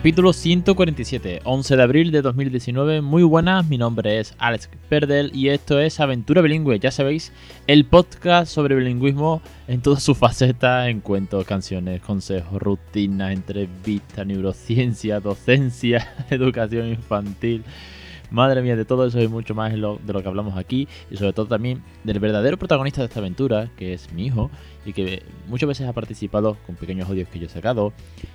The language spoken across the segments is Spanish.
Capítulo 147, 11 de abril de 2019. Muy buenas, mi nombre es Alex Perdel y esto es Aventura Bilingüe. Ya sabéis, el podcast sobre bilingüismo en todas sus facetas: en cuentos, canciones, consejos, rutinas, entrevistas, neurociencia, docencia, educación infantil. Madre mía, de todo eso y mucho más lo, de lo que hablamos aquí y sobre todo también del verdadero protagonista de esta aventura, que es mi hijo, y que muchas veces ha participado con pequeños audios que yo he sacado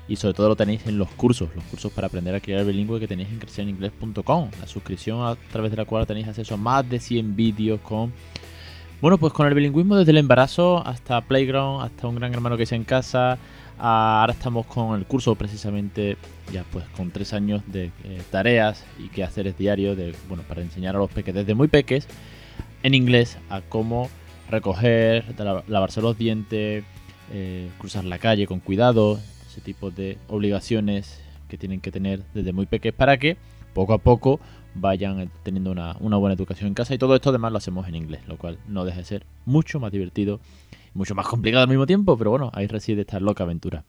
y sobre todo lo tenéis en los cursos, los cursos para aprender a crear bilingüe que tenéis en crecereningles.com, la suscripción a través de la cual tenéis acceso a más de 100 vídeos con... Bueno, pues con el bilingüismo desde el embarazo hasta Playground, hasta un gran hermano que es en casa, ahora estamos con el curso precisamente ya pues con tres años de eh, tareas y que hacer es diario de bueno para enseñar a los peques desde muy peques en inglés a cómo recoger, lavarse los dientes, eh, cruzar la calle con cuidado, ese tipo de obligaciones que tienen que tener desde muy peques para que poco a poco vayan teniendo una, una buena educación en casa y todo esto además lo hacemos en inglés, lo cual no deja de ser mucho más divertido mucho más complicado al mismo tiempo, pero bueno, ahí reside esta loca aventura.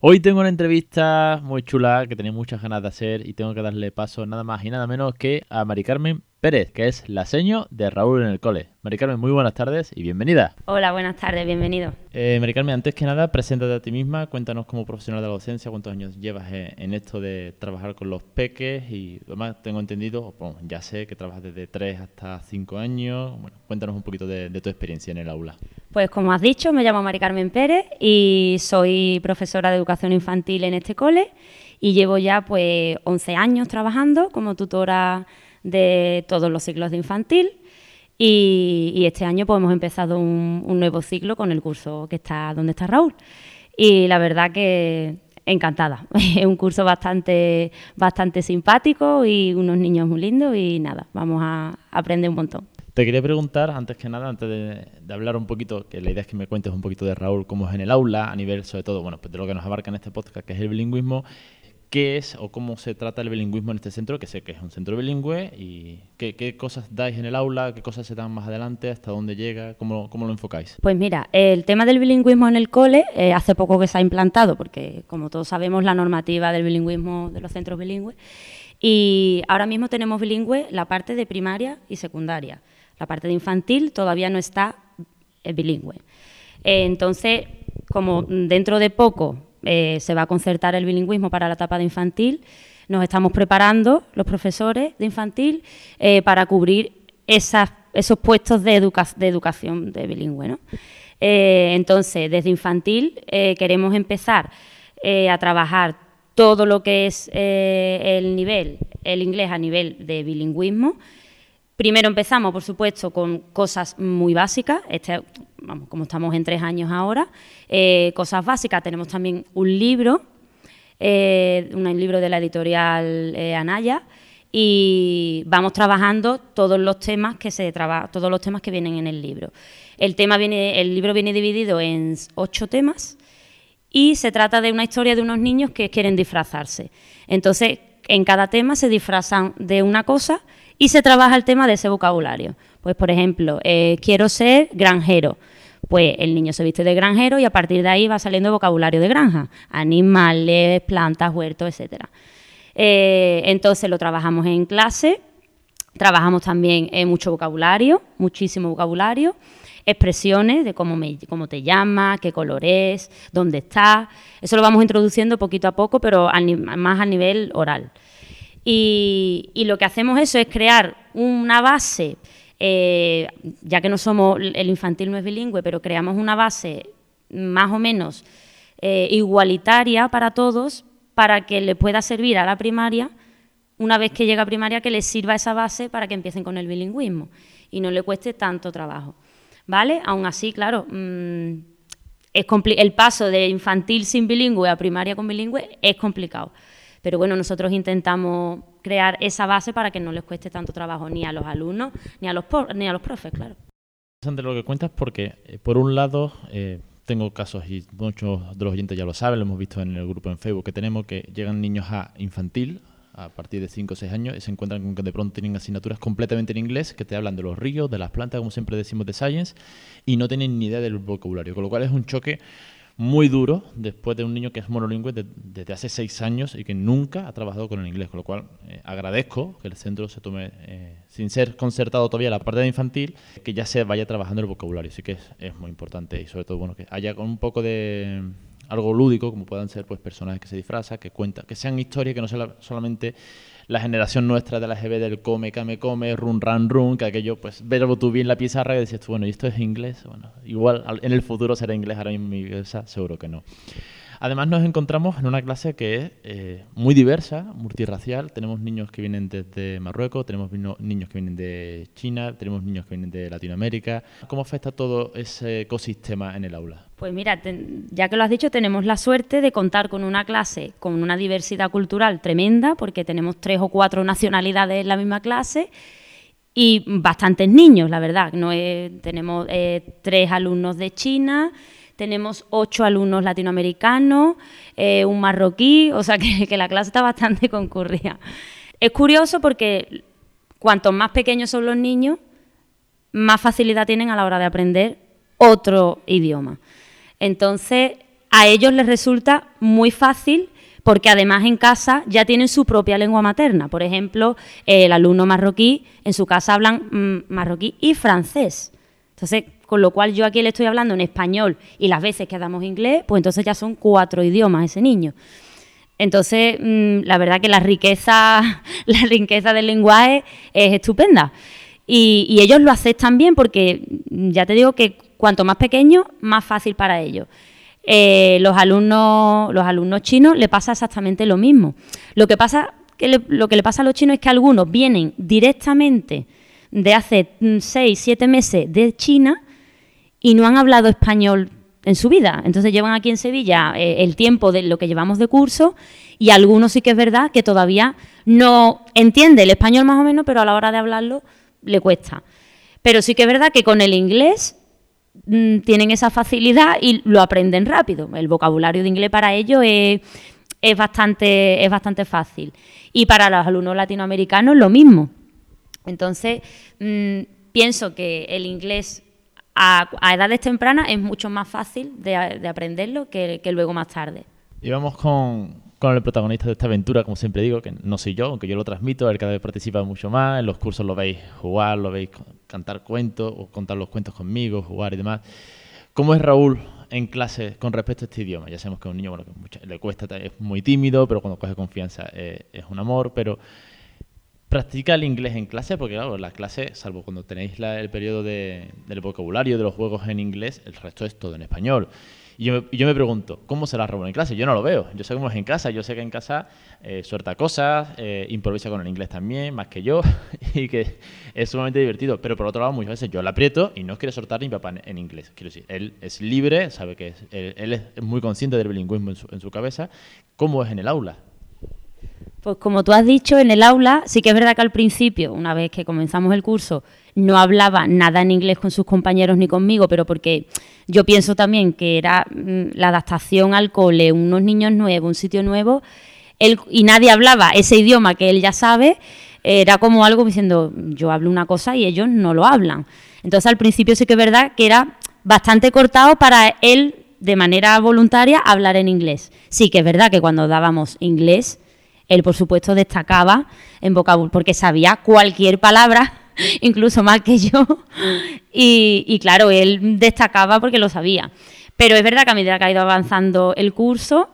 Hoy tengo una entrevista muy chula que tenía muchas ganas de hacer y tengo que darle paso nada más y nada menos que a Mari Carmen Pérez, que es la seño de Raúl en el cole. Mari Carmen, muy buenas tardes y bienvenida. Hola, buenas tardes, bienvenido. Eh, Mari Carmen, antes que nada, preséntate a ti misma, cuéntanos como profesional de la docencia, cuántos años llevas en esto de trabajar con los peques y además tengo entendido, bueno, ya sé que trabajas desde 3 hasta 5 años. Bueno, cuéntanos un poquito de, de tu experiencia en el aula. Pues como has dicho, me llamo Mari Carmen Pérez y soy profesora de educación infantil en este cole y llevo ya pues 11 años trabajando como tutora de todos los ciclos de infantil. Y, este año pues hemos empezado un, nuevo ciclo con el curso que está donde está Raúl. Y la verdad que encantada. Es un curso bastante, bastante simpático y unos niños muy lindos y nada, vamos a aprender un montón. Te quería preguntar, antes que nada, antes de, de, hablar un poquito, que la idea es que me cuentes un poquito de Raúl, cómo es en el aula, a nivel sobre todo, bueno, pues de lo que nos abarca en este podcast, que es el bilingüismo, qué es o cómo se trata el bilingüismo en este centro, que sé que es un centro bilingüe, y qué, cosas dais en el aula, qué cosas se dan más adelante, hasta dónde llega, cómo, cómo lo enfocáis. Pues mira, el tema del bilingüismo en el cole eh, hace poco que se ha implantado, porque como todos sabemos la normativa del bilingüismo de los centros bilingües, y ahora mismo tenemos bilingüe la parte de primaria y secundaria. La parte de infantil todavía no está eh, bilingüe. Eh, entonces, como dentro de poco eh, se va a concertar el bilingüismo para la etapa de infantil. Nos estamos preparando, los profesores de infantil, eh, para cubrir esos puestos de, educación de bilingüe. Eh, entonces, desde infantil queremos empezar a trabajar todo lo que es el nivel, el inglés a nivel de bilingüismo, Primero empezamos, por supuesto, con cosas muy básicas, este, vamos, como estamos en tres años ahora, eh, cosas básicas. Tenemos también un libro, eh, un libro de la editorial eh, Anaya, y vamos trabajando todos los temas que se todos los temas que vienen en el libro. El tema viene, el libro viene dividido en ocho temas y se trata de una historia de unos niños que quieren disfrazarse. Entonces, en cada tema se disfrazan de una cosa y se trabaja el tema de ese vocabulario. Pues, por ejemplo, quiero ser granjero. Pues el niño se viste de granjero y a partir de ahí va saliendo vocabulario de granja, animales, plantas, huertos, etcétera. Eh, entonces lo trabajamos en clase, trabajamos también en mucho vocabulario, muchísimo vocabulario, expresiones de cómo, me, cómo te llamas, qué color es, dónde estás. Eso lo vamos introduciendo poquito a poco, pero más a nivel oral. Y, lo que hacemos eso es crear una base, eh, ya que no somos, el infantil no es bilingüe, pero creamos una base más o menos eh, igualitaria para todos, para que le pueda servir a la primaria, una vez que llega a primaria, que les sirva esa base para que empiecen con el bilingüismo y no le cueste tanto trabajo. ¿Vale? Aún así, claro, mm, es el paso de infantil sin bilingüe a primaria con bilingüe es complicado. Pero bueno, nosotros intentamos crear esa base para que no les cueste tanto trabajo ni a los alumnos ni a los, ni a los profes, claro. Interesante lo que cuentas porque, eh, por un lado, eh, tengo casos y muchos de los oyentes ya lo saben, lo hemos visto en el grupo en Facebook que tenemos, que llegan niños a infantil, a partir de 5 o 6 años, y se encuentran con que de pronto tienen asignaturas completamente en inglés, que te hablan de los ríos, de las plantas, como siempre decimos de Science, y no tienen ni idea del vocabulario, con lo cual es un choque muy duro después de un niño que es monolingüe desde hace seis años y que nunca ha trabajado con el inglés, con lo cual eh, agradezco que el centro se tome, eh, sin ser concertado todavía la parte de infantil, que ya se vaya trabajando el vocabulario, así que es, es muy importante y sobre todo bueno que haya con un poco de algo lúdico, como puedan ser pues personajes que se disfrazan, que cuentan, que sean historias que no sean solamente la generación nuestra de la GB del come, came, come, run, run, run, que aquello, pues, verbo tú bien la pizarra y decías tú, bueno, ¿y esto es inglés? Bueno, igual en el futuro será inglés, ahora mismo mi cabeza seguro que no. Además nos encontramos en una clase que es eh, muy diversa, multirracial. Tenemos niños que vienen desde Marruecos, tenemos niños que vienen de China, tenemos niños que vienen de Latinoamérica. ¿Cómo afecta todo ese ecosistema en el aula? Pues mira, ya que lo has dicho, tenemos la suerte de contar con una clase con una diversidad cultural tremenda, porque tenemos tres o cuatro nacionalidades en la misma clase y bastantes niños, la verdad. No tenemos eh, tres alumnos de China, tenemos ocho alumnos latinoamericanos, eh, un marroquí, o sea que, la clase está bastante concurrida. Es curioso porque cuanto más pequeños son los niños, más facilidad tienen a la hora de aprender otro idioma. Entonces, a ellos les resulta muy fácil porque además en casa ya tienen su propia lengua materna. Por ejemplo, el alumno marroquí, en su casa hablan mm, marroquí y francés. Entonces, con lo cual yo aquí le estoy hablando en español y las veces que damos inglés, pues entonces ya son cuatro idiomas ese niño. Entonces, mm, la verdad que la riqueza, la riqueza del lenguaje es estupenda. Y, ellos lo aceptan bien porque mm, ya te digo que cuanto más pequeño, más fácil para ellos. Eh, los alumnos, los alumnos chinos le pasa exactamente lo mismo. Lo que pasa que lo que le pasa a los chinos es que algunos vienen directamente de hace 6, mm, 7 meses de China y no han hablado español en su vida. Entonces llevan aquí en Sevilla eh, el tiempo de lo que llevamos de curso y algunos sí que es verdad que todavía no entiende el español más o menos, pero a la hora de hablarlo le cuesta. Pero sí que es verdad que con el inglés mm, tienen esa facilidad y lo aprenden rápido. El vocabulario de inglés para ellos es, bastante, es bastante fácil. Y para los alumnos latinoamericanos lo mismo. Entonces, mm, pienso que el inglés a, edades tempranas es mucho más fácil de, aprenderlo que, luego más tarde. Y vamos con, el protagonista de esta aventura, como siempre digo, que no soy yo, aunque yo lo transmito, él cada vez participa mucho más, en los cursos lo veis jugar, lo veis cantar cuentos o contar los cuentos conmigo, jugar y demás. ¿Cómo es Raúl en clase con respecto a este idioma? Ya sabemos que a un niño bueno, que le cuesta, es muy tímido, pero cuando coge confianza eh, es un amor, pero practica el inglés en clase, porque claro, la clase, salvo cuando tenéis el periodo del vocabulario, de los juegos en inglés, el resto es todo en español. Y yo, me, pregunto, ¿cómo será Raúl en clase? Yo no lo veo. Yo sé cómo es en casa. Yo sé que en casa eh, suelta cosas, eh, improvisa con el inglés también, más que yo, y que es sumamente divertido. Pero por otro lado, muchas veces yo la aprieto y no quiere soltar ni papá en, inglés. Quiero decir, él es libre, sabe que es, él, es muy consciente del bilingüismo en su, en su cabeza. ¿Cómo es en el aula? Pues como tú has dicho, en el aula sí que es verdad que al principio, una vez que comenzamos el curso, no hablaba nada en inglés con sus compañeros ni conmigo, pero porque yo pienso también que era mm, la adaptación al cole, unos niños nuevos, un sitio nuevo, y nadie hablaba ese idioma que él ya sabe, era como algo diciendo, yo hablo una cosa y ellos no lo hablan. Entonces al principio sí que es verdad que era bastante cortado para él de manera voluntaria hablar en inglés. Sí que es verdad que cuando dábamos inglés él, por supuesto, destacaba en vocabulario porque sabía cualquier palabra, incluso más que yo. Y, claro, él destacaba porque lo sabía. Pero es verdad que a medida que ha ido avanzando el curso,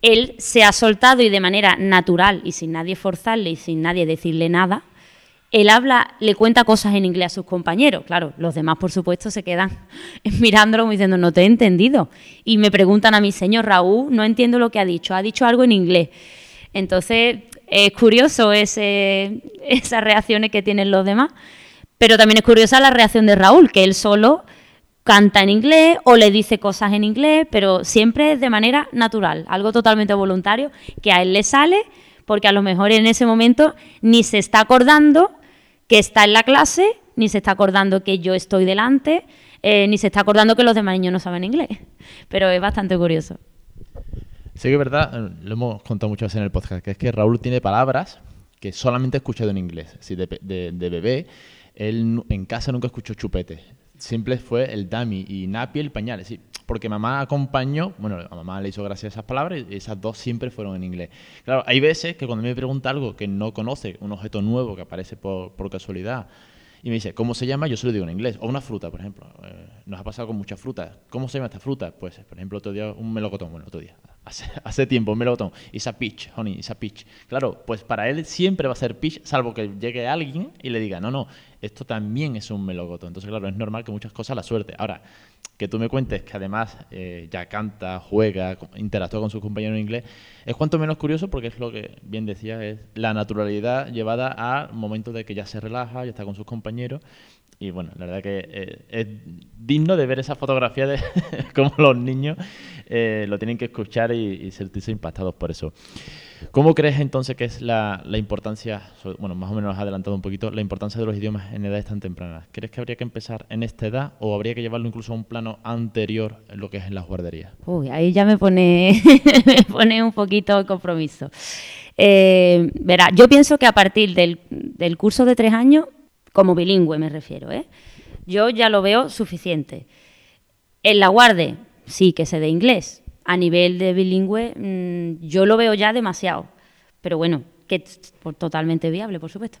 él se ha soltado y de manera natural y sin nadie forzarle y sin nadie decirle nada, él habla, le cuenta cosas en inglés a sus compañeros. Claro, los demás, por supuesto, se quedan mirándolo diciendo, no te he entendido. Y me preguntan a mí, señor Raúl, no entiendo lo que ha dicho, ha dicho algo en inglés. Entonces, es curioso ese, esas reacciones que tienen los demás, pero también es curiosa la reacción de Raúl, que él solo canta en inglés o le dice cosas en inglés, pero siempre de manera natural, algo totalmente voluntario, que a él le sale, porque a lo mejor en ese momento ni se está acordando que está en la clase, ni se está acordando que yo estoy delante, eh, ni se está acordando que los demás niños no saben inglés. Pero es bastante curioso. Sí que es verdad, eh, lo hemos contado muchas veces en el podcast, que es que Raúl tiene palabras que solamente ha escuchado en inglés. Si de, de, de bebé, él en casa nunca escuchó chupete. Siempre fue el dummy y napi el pañal. Porque mamá acompañó, bueno, a mamá le hizo gracia esas palabras y esas dos siempre fueron en inglés. Claro, hay veces que cuando me pregunta algo que no conoce, un objeto nuevo que aparece por, por casualidad, y me dice, ¿cómo se llama? Yo se lo digo en inglés. O una fruta, por ejemplo. Eh, nos ha pasado con muchas frutas. ¿Cómo se llama esta fruta? Pues, por ejemplo, otro día un melocotón. Bueno, otro día. Hace, hace tiempo, un melocotón. Isa peach, honey, isa peach. Claro, pues para él siempre va a ser peach, salvo que llegue alguien y le diga, no, no, esto también es un melocotón. Entonces, claro, es normal que muchas cosas la suerte. Ahora, que tú me cuentes que además eh, ya canta, juega, interactúa con sus compañeros en inglés, es cuanto menos curioso porque es lo que bien decía, es la naturalidad llevada al momento de que ya se relaja, ya está con sus compañeros. Y bueno, la verdad que eh, es digno de ver esa fotografía de cómo los niños eh, lo tienen que escuchar y, sentirse impactados por eso. ¿Cómo crees entonces que es la, la, importancia, bueno, más o menos has adelantado un poquito, la importancia de los idiomas en edades tan tempranas? ¿Crees que habría que empezar en esta edad o habría que llevarlo incluso a un plano anterior en lo que es en las guarderías? Uy, ahí ya me pone, me pone un poquito de compromiso. Eh, verá, yo pienso que a partir del, del curso de tres años, como bilingüe me refiero, ¿eh? yo ya lo veo suficiente. En la guarde, sí que se dé inglés, a nivel de bilingüe mmm, yo lo veo ya demasiado. Pero bueno, que es totalmente viable, por supuesto.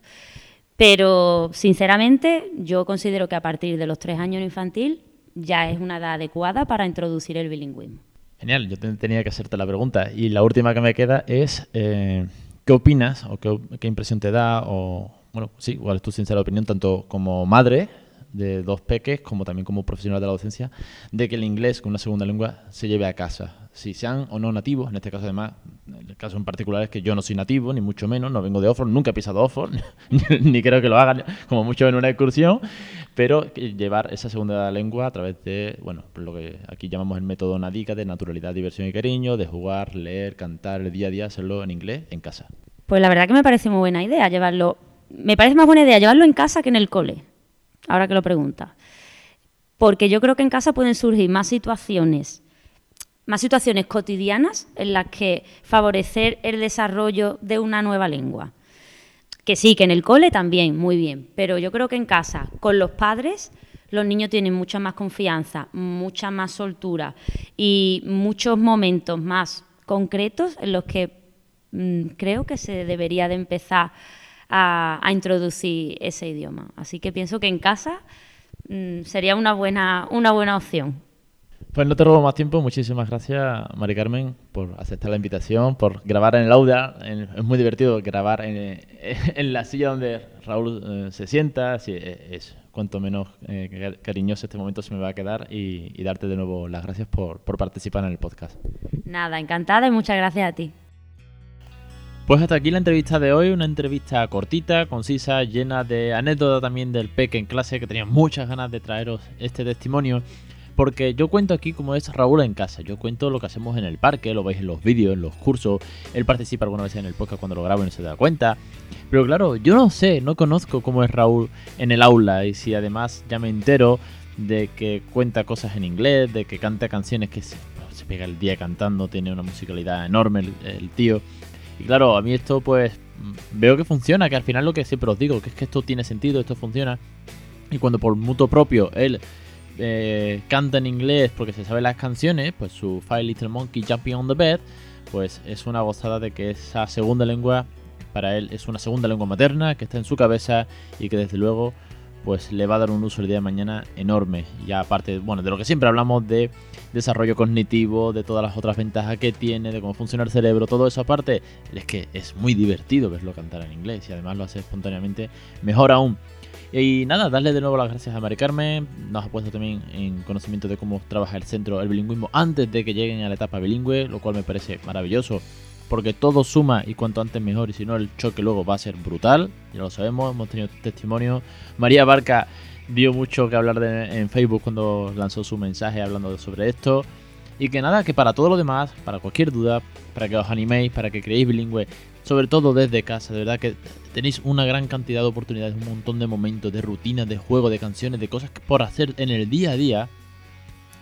Pero sinceramente yo considero que a partir de los tres años en infantil ya es una edad adecuada para introducir el bilingüismo. Genial, yo tenía que hacerte la pregunta. Y la última que me queda es, eh, ¿qué opinas o qué, qué, impresión te da? O, bueno, sí, cuál es tu sincera opinión, tanto como madre de dos peques, como también como profesional de la docencia, de que el inglés como una segunda lengua se lleve a casa. Si sean o no nativos, en este caso además, el caso en particular es que yo no soy nativo, ni mucho menos, no vengo de Oxford, nunca he pisado Oxford, ni creo que lo hagan como mucho en una excursión, pero llevar esa segunda lengua a través de, bueno, lo que aquí llamamos el método NADICA, de naturalidad, diversión y cariño, de jugar, leer, cantar el día a día, hacerlo en inglés en casa. Pues la verdad que me parece muy buena idea llevarlo, me parece más buena idea llevarlo en casa que en el cole ahora que lo preguntas. Porque yo creo que en casa pueden surgir más situaciones, más situaciones cotidianas en las que favorecer el desarrollo de una nueva lengua. Que sí, que en el cole también, muy bien, pero yo creo que en casa, con los padres, los niños tienen mucha más confianza, mucha más soltura y muchos momentos más concretos en los que mmm, creo que se debería de empezar a, a introducir ese idioma. Así que pienso que en casa mmm, sería una buena, una buena opción. Pues no te robo más tiempo. Muchísimas gracias, Mari Carmen, por aceptar la invitación, por grabar en el aula. Es muy divertido grabar en, en la silla donde Raúl eh, se sienta. Sí, es cuanto menos eh, cariñoso este momento se me va a quedar y, y darte de nuevo las gracias por, por participar en el podcast. Nada, encantada y muchas gracias a ti. Pues hasta aquí la entrevista de hoy, una entrevista cortita, concisa, llena de anécdotas también del PEC en clase, que tenía muchas ganas de traeros este testimonio, porque yo cuento aquí como es Raúl en casa, yo cuento lo que hacemos en el parque, lo veis en los vídeos, en los cursos, él participa alguna vez en el podcast cuando lo grabo y no se da cuenta, pero claro, yo no sé, no conozco cómo es Raúl en el aula y si además ya me entero de que cuenta cosas en inglés, de que canta canciones que se, pega el día cantando, tiene una musicalidad enorme el tío. Y claro, a mí esto pues veo que funciona, que al final lo que siempre os digo, que es que esto tiene sentido, esto funciona. Y cuando por mutuo propio él eh, canta en inglés porque se sabe las canciones, pues su Five Little Monkey Jumping on the Bed, pues es una gozada de que esa segunda lengua para él es una segunda lengua materna que está en su cabeza y que desde luego pues le va a dar un uso el día de mañana enorme. Y aparte, bueno, de lo que siempre hablamos de desarrollo cognitivo, de todas las otras ventajas que tiene, de cómo funciona el cerebro, todo eso aparte, es que es muy divertido verlo cantar en inglés y además lo hace espontáneamente mejor aún. Y nada, darle de nuevo las gracias a Mari Carmen. Nos ha puesto también en conocimiento de cómo trabaja el centro el bilingüismo antes de que lleguen a la etapa bilingüe, lo cual me parece maravilloso porque todo suma y cuanto antes mejor y si no el choque luego va a ser brutal, ya lo sabemos, hemos tenido testimonio. María Barca dio mucho que hablar en Facebook cuando lanzó su mensaje hablando sobre esto. Y que nada, que para todo lo demás, para cualquier duda, para que os animéis, para que creéis bilingüe, sobre todo desde casa, de verdad que tenéis una gran cantidad de oportunidades, un montón de momentos, de rutinas, de juego, de canciones, de cosas por hacer en el día a día,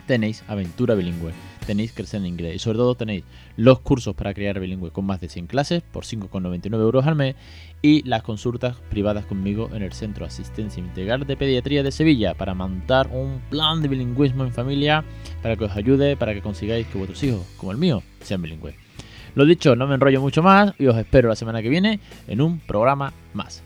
tenéis aventura bilingüe tenéis Crecer en Inglés. Y sobre todo tenéis los cursos para crear bilingüe con más de 100 clases por 5,99 euros al mes y las consultas privadas conmigo en el Centro de Asistencia Integral de Pediatría de Sevilla para montar un plan de bilingüismo en familia para que os ayude para que consigáis que vuestros hijos, como el mío, sean bilingües. Lo dicho, no me enrollo mucho más y os espero la semana que viene en un programa más.